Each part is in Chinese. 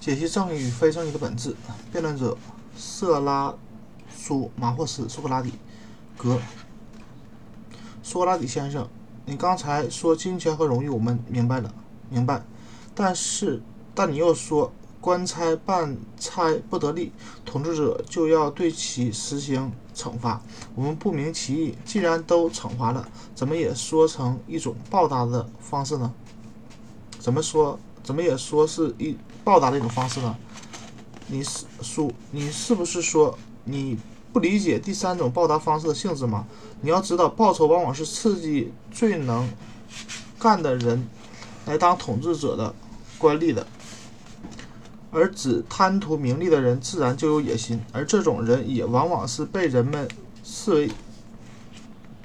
解析正义与非正义的本质。辩论者：色拉苏马霍斯、苏格拉底。格。苏格拉底先生，你刚才说金钱和荣誉，我们明白了，明白。但是，但你又说官差办差不得力，统治者就要对其实行惩罚。我们不明其意。既然都惩罚了，怎么也说成一种报答的方式呢？怎么说？怎么也说是一报答的一种方式呢？你是说你是不是说你不理解第三种报答方式的性质吗？你要知道，报酬往往是刺激最能干的人来当统治者的官吏的，而只贪图名利的人自然就有野心，而这种人也往往是被人们视为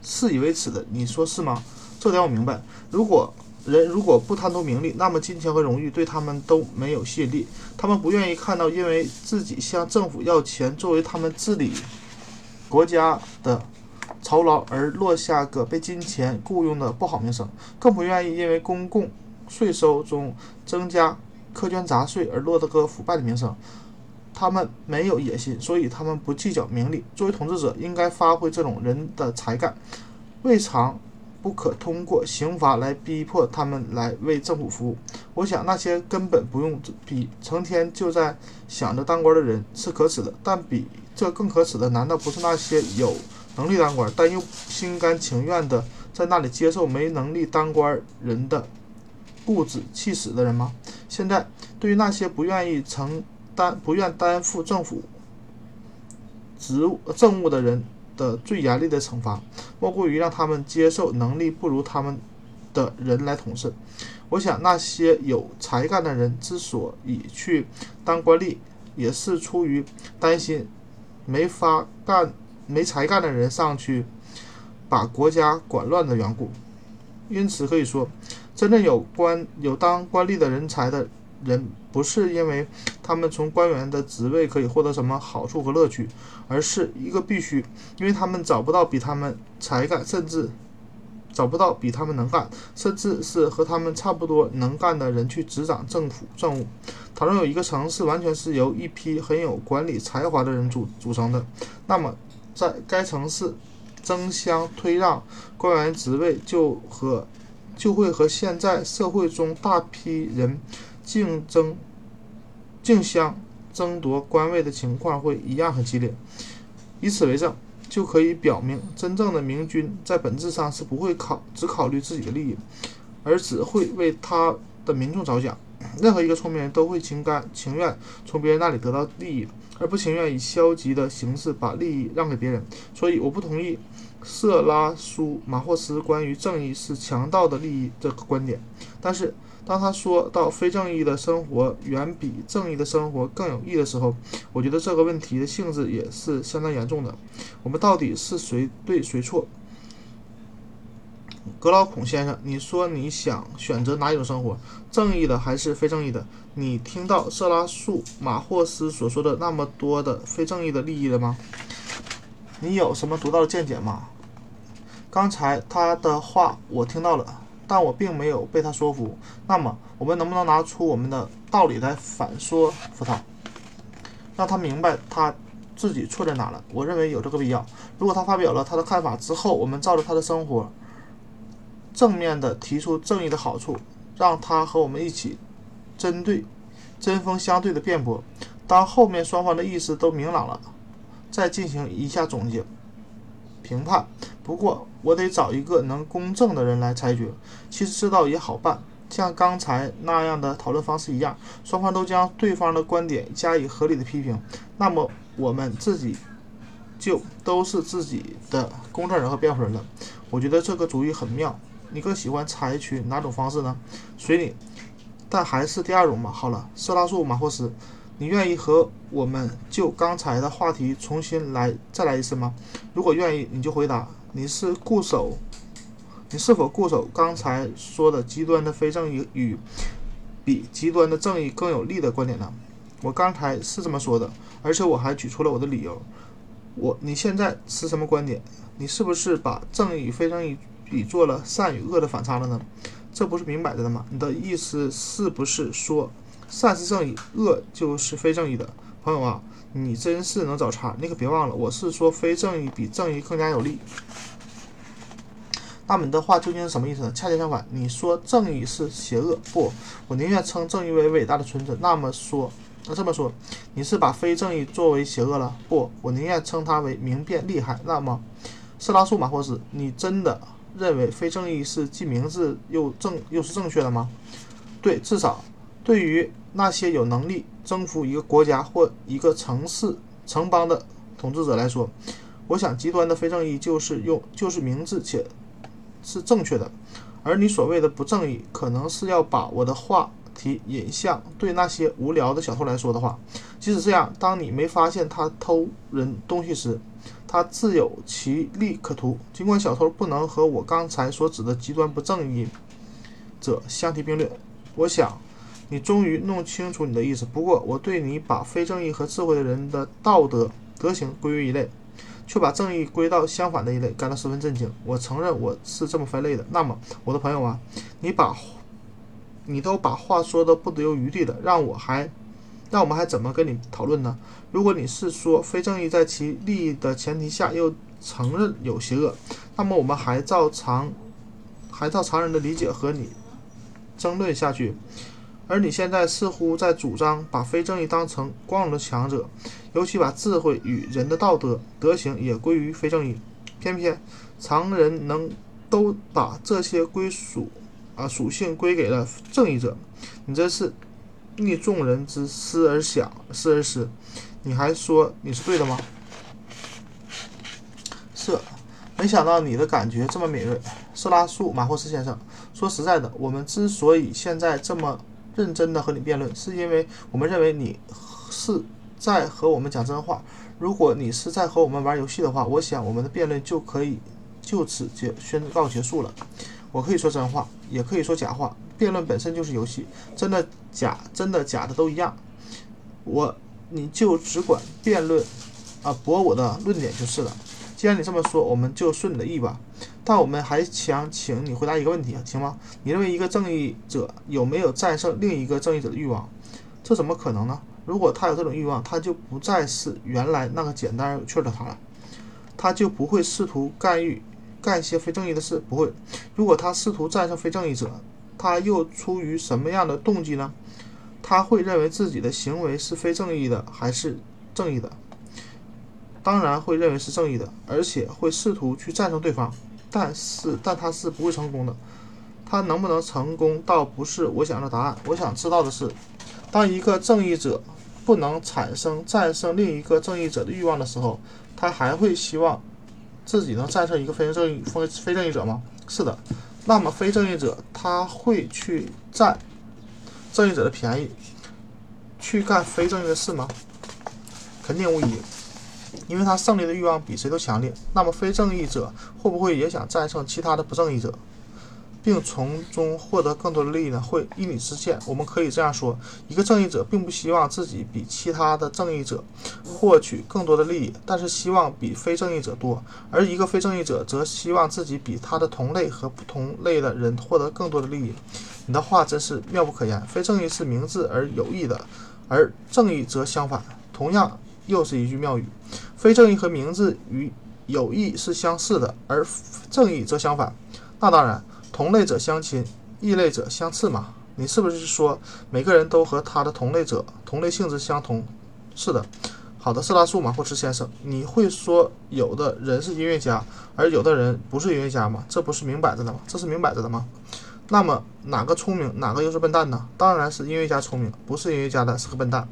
视以为耻的。你说是吗？这点我明白。如果人如果不贪图名利，那么金钱和荣誉对他们都没有吸引力。他们不愿意看到因为自己向政府要钱作为他们治理国家的酬劳而落下个被金钱雇佣的不好名声，更不愿意因为公共税收中增加苛捐杂税而落得个腐败的名声。他们没有野心，所以他们不计较名利。作为统治者，应该发挥这种人的才干，未尝。不可通过刑罚来逼迫他们来为政府服务。我想那些根本不用逼，成天就在想着当官的人是可耻的。但比这更可耻的，难道不是那些有能力当官但又心甘情愿的在那里接受没能力当官人的固执气死的人吗？现在，对于那些不愿意承担、不愿担负政府职务政务的人。的最严厉的惩罚，莫过于让他们接受能力不如他们的人来统治。我想，那些有才干的人之所以去当官吏，也是出于担心没法干、没才干的人上去把国家管乱的缘故。因此，可以说，真正有官、有当官吏的人才的。人不是因为他们从官员的职位可以获得什么好处和乐趣，而是一个必须，因为他们找不到比他们才干，甚至找不到比他们能干，甚至是和他们差不多能干的人去执掌政府政务。倘若有一个城市完全是由一批很有管理才华的人组组成的，那么在该城市争相推让官员职位，就和就会和现在社会中大批人。竞争、竞相争夺官位的情况会一样很激烈。以此为证，就可以表明，真正的明君在本质上是不会考只考虑自己的利益，而只会为他的民众着想。任何一个聪明人都会情甘情愿从别人那里得到利益，而不情愿以消极的形式把利益让给别人。所以，我不同意色拉苏马霍斯关于正义是强盗的利益这个观点。但是，当他说到非正义的生活远比正义的生活更有益的时候，我觉得这个问题的性质也是相当严重的。我们到底是谁对谁错？格劳孔先生，你说你想选择哪一种生活，正义的还是非正义的？你听到色拉素马霍斯所说的那么多的非正义的利益了吗？你有什么独到的见解吗？刚才他的话我听到了。但我并没有被他说服。那么，我们能不能拿出我们的道理来反说服他，让他明白他自己错在哪了？我认为有这个必要。如果他发表了他的看法之后，我们照着他的生活，正面的提出正义的好处，让他和我们一起针对针锋相对的辩驳。当后面双方的意思都明朗了，再进行一下总结。评判，不过我得找一个能公正的人来裁决。其实这倒也好办，像刚才那样的讨论方式一样，双方都将对方的观点加以合理的批评，那么我们自己就都是自己的公证人和辩护人了。我觉得这个主意很妙。你更喜欢采取哪种方式呢？随你，但还是第二种吧。好了，色拉素马霍斯。你愿意和我们就刚才的话题重新来再来一次吗？如果愿意，你就回答。你是固守，你是否固守刚才说的极端的非正义与比极端的正义更有利的观点呢？我刚才是这么说的，而且我还举出了我的理由。我，你现在是什么观点？你是不是把正义与非正义比作了善与恶的反差了呢？这不是明摆着的吗？你的意思是不是说？善是正义，恶就是非正义的。朋友啊，你真是能找茬！你可别忘了，我是说非正义比正义更加有利。那么你的话究竟是什么意思呢？恰恰相反，你说正义是邪恶，不，我宁愿称正义为伟大的存在。那么说，那这么说，你是把非正义作为邪恶了？不，我宁愿称它为明辨厉害。那么，色拉素马霍斯，你真的认为非正义是既明智又正又是正确的吗？对，至少对于那些有能力征服一个国家或一个城市城邦的统治者来说，我想极端的非正义就是用就是明智且。是正确的，而你所谓的不正义，可能是要把我的话题引向对那些无聊的小偷来说的话。即使这样，当你没发现他偷人东西时，他自有其利可图。尽管小偷不能和我刚才所指的极端不正义者相提并论，我想你终于弄清楚你的意思。不过，我对你把非正义和智慧的人的道德德行归于一类。却把正义归到相反的一类，感到十分震惊。我承认我是这么分类的。那么，我的朋友啊，你把，你都把话说的不留余地的，让我还，让我们还怎么跟你讨论呢？如果你是说非正义在其利益的前提下又承认有邪恶，那么我们还照常，还照常人的理解和你争论下去。而你现在似乎在主张把非正义当成光荣的强者，尤其把智慧与人的道德德行也归于非正义。偏偏常人能都把这些归属啊属性归给了正义者，你这是逆众人之思而想，思而思，你还说你是对的吗？是，没想到你的感觉这么敏锐，色拉素马霍斯先生。说实在的，我们之所以现在这么。认真的和你辩论，是因为我们认为你是在和我们讲真话。如果你是在和我们玩游戏的话，我想我们的辩论就可以就此结宣告结束了。我可以说真话，也可以说假话，辩论本身就是游戏，真的假真的假的都一样。我你就只管辩论啊，驳我的论点就是了。既然你这么说，我们就顺你的意吧。但我们还想请你回答一个问题，行吗？你认为一个正义者有没有战胜另一个正义者的欲望？这怎么可能呢？如果他有这种欲望，他就不再是原来那个简单而有趣的他了。他就不会试图干预干一些非正义的事，不会。如果他试图战胜非正义者，他又出于什么样的动机呢？他会认为自己的行为是非正义的还是正义的？当然会认为是正义的，而且会试图去战胜对方，但是，但他是不会成功的。他能不能成功，倒不是我想要的答案。我想知道的是，当一个正义者不能产生战胜另一个正义者的欲望的时候，他还会希望自己能战胜一个非正义非非正义者吗？是的。那么，非正义者他会去占正义者的便宜，去干非正义的事吗？肯定无疑。因为他胜利的欲望比谁都强烈，那么非正义者会不会也想战胜其他的不正义者，并从中获得更多的利益呢？会依你之见，我们可以这样说：一个正义者并不希望自己比其他的正义者获取更多的利益，但是希望比非正义者多；而一个非正义者则希望自己比他的同类和不同类的人获得更多的利益。你的话真是妙不可言。非正义是明智而有益的，而正义则相反。同样。又是一句妙语，非正义和明智与有益是相似的，而正义则相反。那当然，同类者相亲，异类者相斥嘛。你是不是说每个人都和他的同类者同类性质相同？是的。好的，色拉素马霍茨先生，你会说有的人是音乐家，而有的人不是音乐家吗？这不是明摆着的吗？这是明摆着的吗？那么哪个聪明，哪个又是笨蛋呢？当然是音乐家聪明，不是音乐家的是个笨蛋。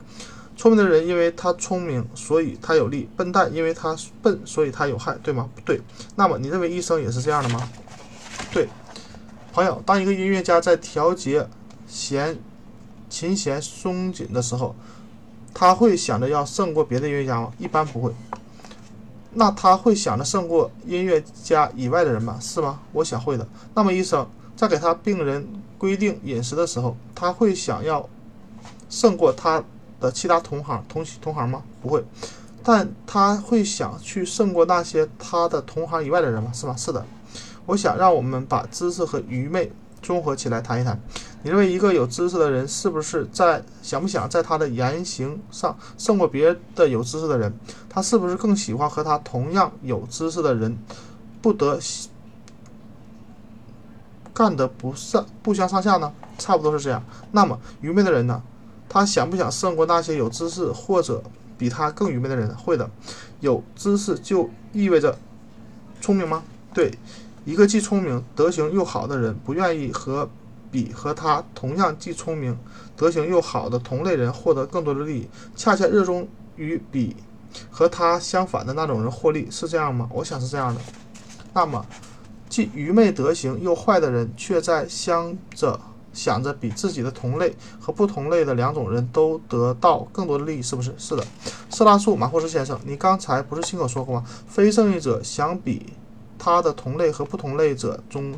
聪明的人因为他聪明，所以他有利；笨蛋因为他笨，所以他有害，对吗？不对。那么你认为医生也是这样的吗？对，朋友，当一个音乐家在调节弦琴弦松紧的时候，他会想着要胜过别的音乐家吗？一般不会。那他会想着胜过音乐家以外的人吗？是吗？我想会的。那么医生在给他病人规定饮食的时候，他会想要胜过他。的其他同行同同行吗？不会，但他会想去胜过那些他的同行以外的人吗？是吗？是的。我想让我们把知识和愚昧综合起来谈一谈。你认为一个有知识的人是不是在想不想在他的言行上胜过别的有知识的人？他是不是更喜欢和他同样有知识的人不得干得不上不相上下呢？差不多是这样。那么愚昧的人呢？他想不想胜过那些有知识或者比他更愚昧的人？会的。有知识就意味着聪明吗？对，一个既聪明、德行又好的人，不愿意和比和他同样既聪明、德行又好的同类人获得更多的利益，恰恰热衷于比和他相反的那种人获利，是这样吗？我想是这样的。那么，既愚昧、德行又坏的人，却在想着想着比自己的同类和不同类的两种人都得到更多的利益，是不是？是的。色拉素马霍斯先生，你刚才不是亲口说过吗？非正义者想比。他的同类和不同类者中，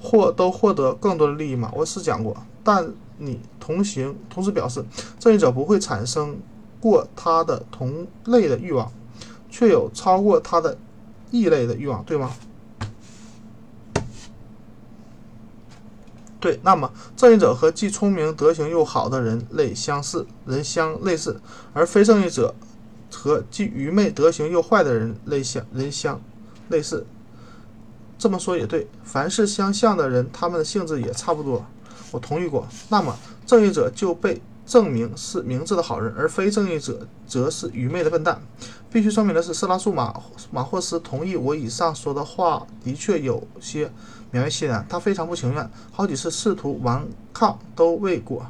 获都获得更多的利益吗？我是讲过，但你同行同时表示，正义者不会产生过他的同类的欲望，却有超过他的异类的欲望，对吗？对，那么正义者和既聪明、德行又好的人类相似，人相类似，而非正义者和既愚昧、德行又坏的人类相人相类似。这么说也对，凡是相像的人，他们的性质也差不多。我同意过。那么，正义者就被证明是明智的好人，而非正义者则是愚昧的笨蛋。必须说明的是，色拉素马马霍斯同意我以上说的话，的确有些勉为其难。他非常不情愿，好几次试图顽抗都未果。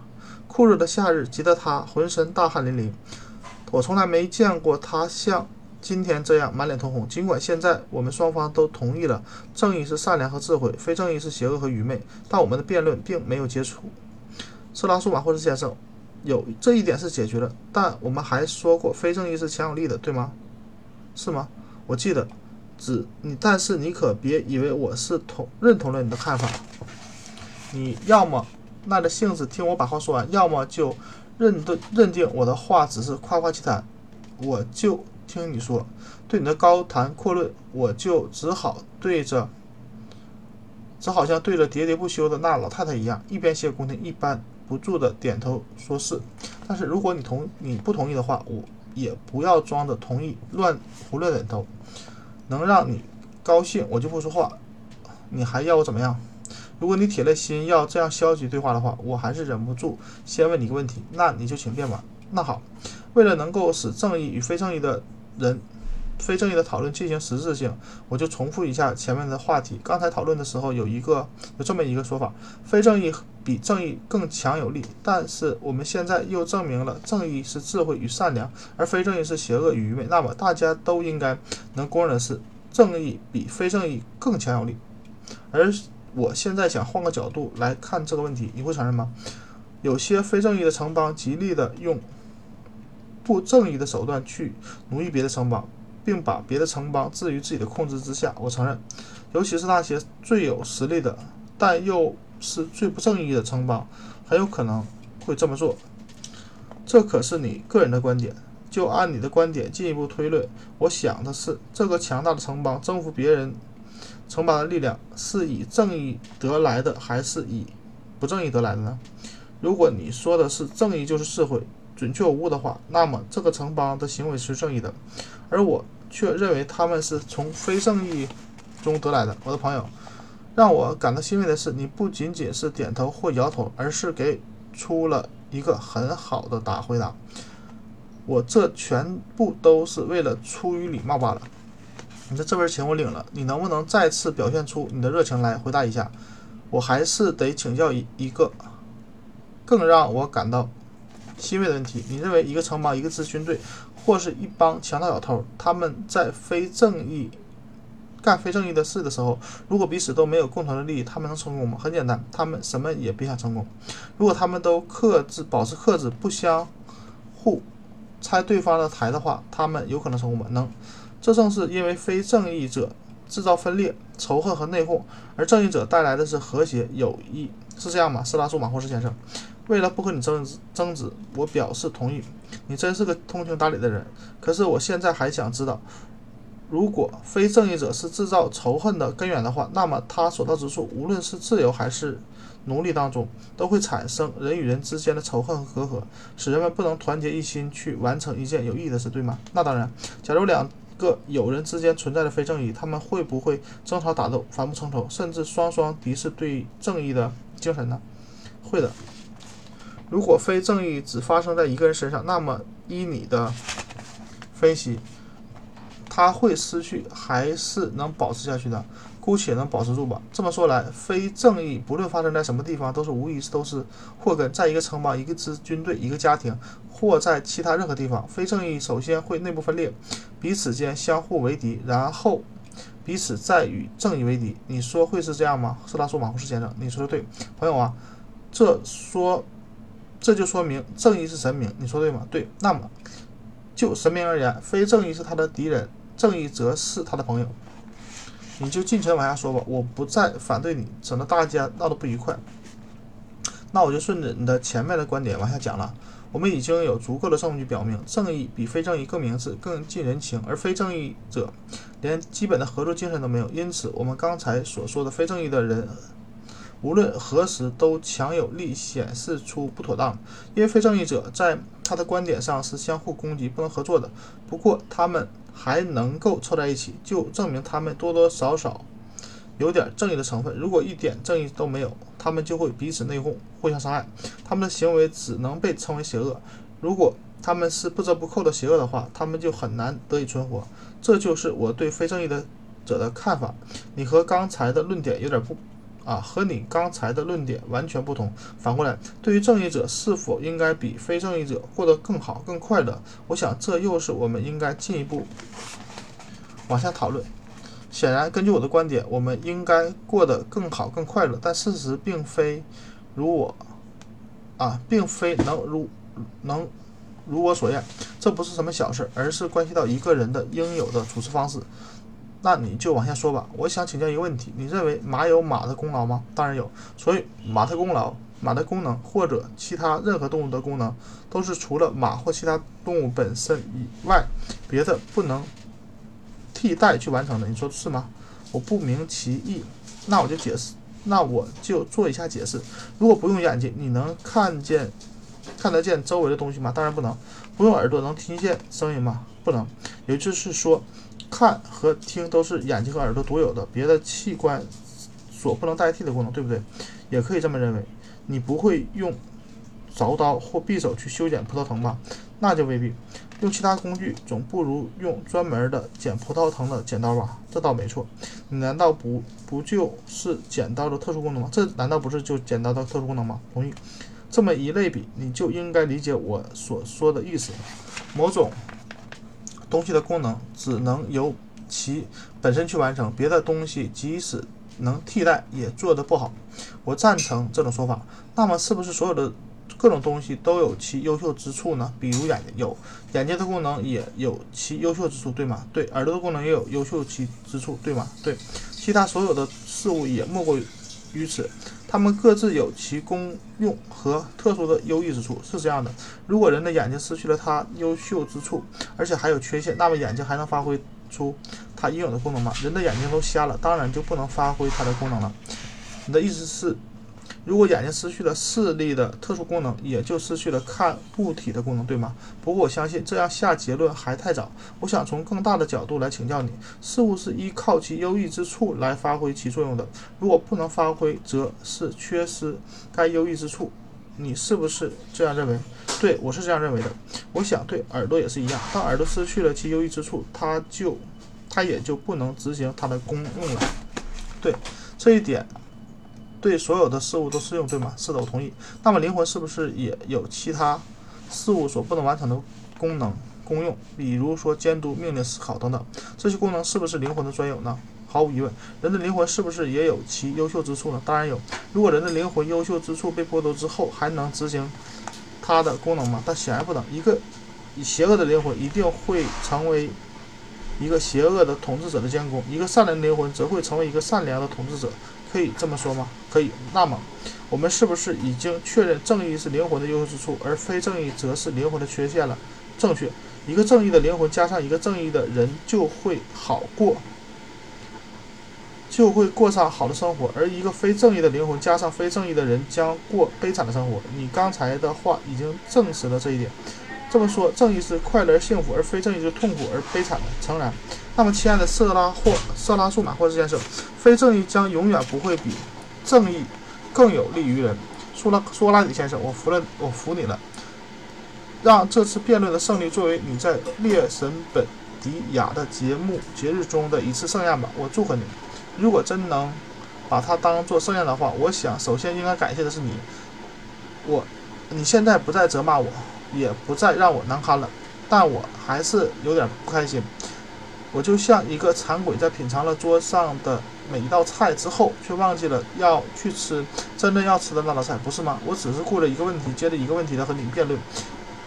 酷热的夏日急得他浑身大汗淋漓。我从来没见过他像。今天这样满脸通红，尽管现在我们双方都同意了正义是善良和智慧，非正义是邪恶和愚昧，但我们的辩论并没有结束。色拉苏马霍斯先生，有这一点是解决了，但我们还说过非正义是强有力的，对吗？是吗？我记得，只你，但是你可别以为我是同认同了你的看法。你要么耐着性子听我把话说完，要么就认对认定我的话只是夸夸其谈，我就。听你说，对你的高谈阔论，我就只好对着，只好像对着喋喋不休的那老太太一样，一边谢恭听，一边不住的点头说是。但是如果你同你不同意的话，我也不要装着同意，乱胡乱点头，能让你高兴，我就不说话。你还要我怎么样？如果你铁了心要这样消极对话的话，我还是忍不住先问你一个问题，那你就请便吧。那好，为了能够使正义与非正义的人非正义的讨论进行实质性，我就重复一下前面的话题。刚才讨论的时候有一个有这么一个说法：非正义比正义更强有力。但是我们现在又证明了正义是智慧与善良，而非正义是邪恶与愚昧。那么大家都应该能公认的是，正义比非正义更强有力。而我现在想换个角度来看这个问题，你会承认吗？有些非正义的城邦极力的用。不正义的手段去奴役别的城邦，并把别的城邦置于自己的控制之下。我承认，尤其是那些最有实力的，但又是最不正义的城邦，很有可能会这么做。这可是你个人的观点。就按你的观点进一步推论，我想的是，这个强大的城邦征服别人城邦的力量，是以正义得来的，还是以不正义得来的呢？如果你说的是正义就是智慧。准确无误的话，那么这个城邦的行为是正义的，而我却认为他们是从非正义中得来的。我的朋友，让我感到欣慰的是，你不仅仅是点头或摇头，而是给出了一个很好的答回答。我这全部都是为了出于礼貌罢了。你的这份情我领了，你能不能再次表现出你的热情来回答一下？我还是得请教一一个更让我感到。欣慰的问题，你认为一个城邦、一个支军队，或是一帮强盗小偷，他们在非正义干非正义的事的时候，如果彼此都没有共同的利益，他们能成功吗？很简单，他们什么也别想成功。如果他们都克制、保持克制，不相互拆对方的台的话，他们有可能成功吗？能。这正是因为非正义者制造分裂、仇恨和内讧，而正义者带来的是和谐、友谊，是这样吗？斯拉苏马霍斯先生。为了不和你争争执，我表示同意。你真是个通情达理的人。可是我现在还想知道，如果非正义者是制造仇恨的根源的话，那么他所到之处，无论是自由还是奴隶当中，都会产生人与人之间的仇恨和隔阂，使人们不能团结一心去完成一件有意义的事，对吗？那当然，假如两个友人之间存在着非正义，他们会不会争吵打斗、反目成仇，甚至双双敌视对正义的精神呢？会的。如果非正义只发生在一个人身上，那么依你的分析，他会失去还是能保持下去的？姑且能保持住吧。这么说来，非正义不论发生在什么地方，都是无疑都是祸根。在一个城邦、一个支军队、一个家庭，或在其他任何地方，非正义首先会内部分裂，彼此间相互为敌，然后彼此再与正义为敌。你说会是这样吗？斯拉苏马库斯先生，你说的对，朋友啊，这说。这就说明正义是神明，你说对吗？对。那么就神明而言，非正义是他的敌人，正义则是他的朋友。你就尽情往下说吧，我不再反对你，省得大家闹得不愉快。那我就顺着你的前面的观点往下讲了。我们已经有足够的证据表明，正义比非正义更明智、更近人情，而非正义者连基本的合作精神都没有。因此，我们刚才所说的非正义的人。无论何时都强有力显示出不妥当，因为非正义者在他的观点上是相互攻击、不能合作的。不过他们还能够凑在一起，就证明他们多多少少有点正义的成分。如果一点正义都没有，他们就会彼此内讧、互相伤害，他们的行为只能被称为邪恶。如果他们是不折不扣的邪恶的话，他们就很难得以存活。这就是我对非正义的者的看法。你和刚才的论点有点不。啊，和你刚才的论点完全不同。反过来，对于正义者是否应该比非正义者过得更好、更快乐，我想这又是我们应该进一步往下讨论。显然，根据我的观点，我们应该过得更好、更快乐。但事实并非如我啊，并非能如能如我所愿。这不是什么小事，而是关系到一个人的应有的处事方式。那你就往下说吧。我想请教一个问题：你认为马有马的功劳吗？当然有。所以马的功劳、马的功能或者其他任何动物的功能，都是除了马或其他动物本身以外，别的不能替代去完成的。你说是吗？我不明其意。那我就解释，那我就做一下解释。如果不用眼睛，你能看见、看得见周围的东西吗？当然不能。不用耳朵，能听见声音吗？不能。也就是说。看和听都是眼睛和耳朵独有的，别的器官所不能代替的功能，对不对？也可以这么认为。你不会用凿刀或匕首去修剪葡萄藤吧？那就未必。用其他工具总不如用专门的剪葡萄藤的剪刀吧？这倒没错。你难道不不就是剪刀的特殊功能吗？这难道不是就剪刀的特殊功能吗？同意。这么一类比，你就应该理解我所说的意思。某种。东西的功能只能由其本身去完成，别的东西即使能替代，也做得不好。我赞成这种说法。那么，是不是所有的各种东西都有其优秀之处呢？比如眼睛，有眼睛的功能也有其优秀之处，对吗？对，耳朵的功能也有优秀其之处，对吗？对，其他所有的事物也莫过于此。它们各自有其功用和特殊的优异之处，是这样的。如果人的眼睛失去了它优秀之处，而且还有缺陷，那么眼睛还能发挥出它应有的功能吗？人的眼睛都瞎了，当然就不能发挥它的功能了。你的意思是？如果眼睛失去了视力的特殊功能，也就失去了看物体的功能，对吗？不过我相信这样下结论还太早。我想从更大的角度来请教你：事物是依靠其优异之处来发挥其作用的，如果不能发挥，则是缺失该优异之处。你是不是这样认为？对我是这样认为的。我想对耳朵也是一样。当耳朵失去了其优异之处，它就它也就不能执行它的功用了。对这一点。对所有的事物都适用，对吗？是的，我同意。那么灵魂是不是也有其他事物所不能完成的功能功用？比如说监督、命令、思考等等，这些功能是不是灵魂的专有呢？毫无疑问。人的灵魂是不是也有其优秀之处呢？当然有。如果人的灵魂优秀之处被剥夺之后，还能执行它的功能吗？但显然不能。一个邪恶的灵魂一定会成为一个邪恶的统治者的监工，一个善良的灵魂则会成为一个善良的统治者。可以这么说吗？可以。那么，我们是不是已经确认正义是灵魂的优秀之处，而非正义则是灵魂的缺陷了？正确。一个正义的灵魂加上一个正义的人，就会好过，就会过上好的生活；而一个非正义的灵魂加上非正义的人，将过悲惨的生活。你刚才的话已经证实了这一点。这么说，正义是快乐而幸福，而非正义是痛苦而悲惨的。诚然，那么亲爱的色拉或色拉素马霍斯先生，非正义将永远不会比正义更有利于人。苏拉苏拉底先生，我服了，我服你了。让这次辩论的胜利作为你在列神本迪亚的节目节日中的一次盛宴吧，我祝贺你。如果真能把它当做盛宴的话，我想首先应该感谢的是你。我，你现在不再责骂我，也不再让我难堪了，但我还是有点不开心。我就像一个馋鬼，在品尝了桌上的每一道菜之后，却忘记了要去吃真正要吃的那道菜，不是吗？我只是顾着一个问题，接着一个问题的和你辩论。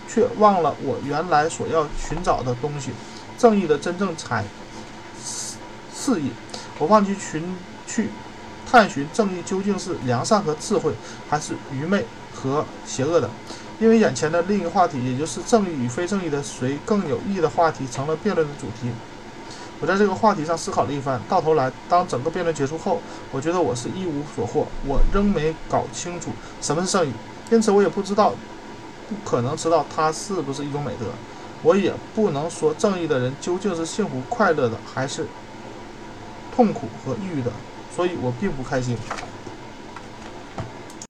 却忘了我原来所要寻找的东西，正义的真正才肆意。我忘记寻去探寻正义究竟是良善和智慧，还是愚昧和邪恶的。因为眼前的另一个话题，也就是正义与非正义的谁更有益的话题，成了辩论的主题。我在这个话题上思考了一番，到头来，当整个辩论结束后，我觉得我是一无所获。我仍没搞清楚什么是正义，因此我也不知道。不可能知道它是不是一种美德，我也不能说正义的人究竟是幸福快乐的，还是痛苦和抑郁的，所以我并不开心。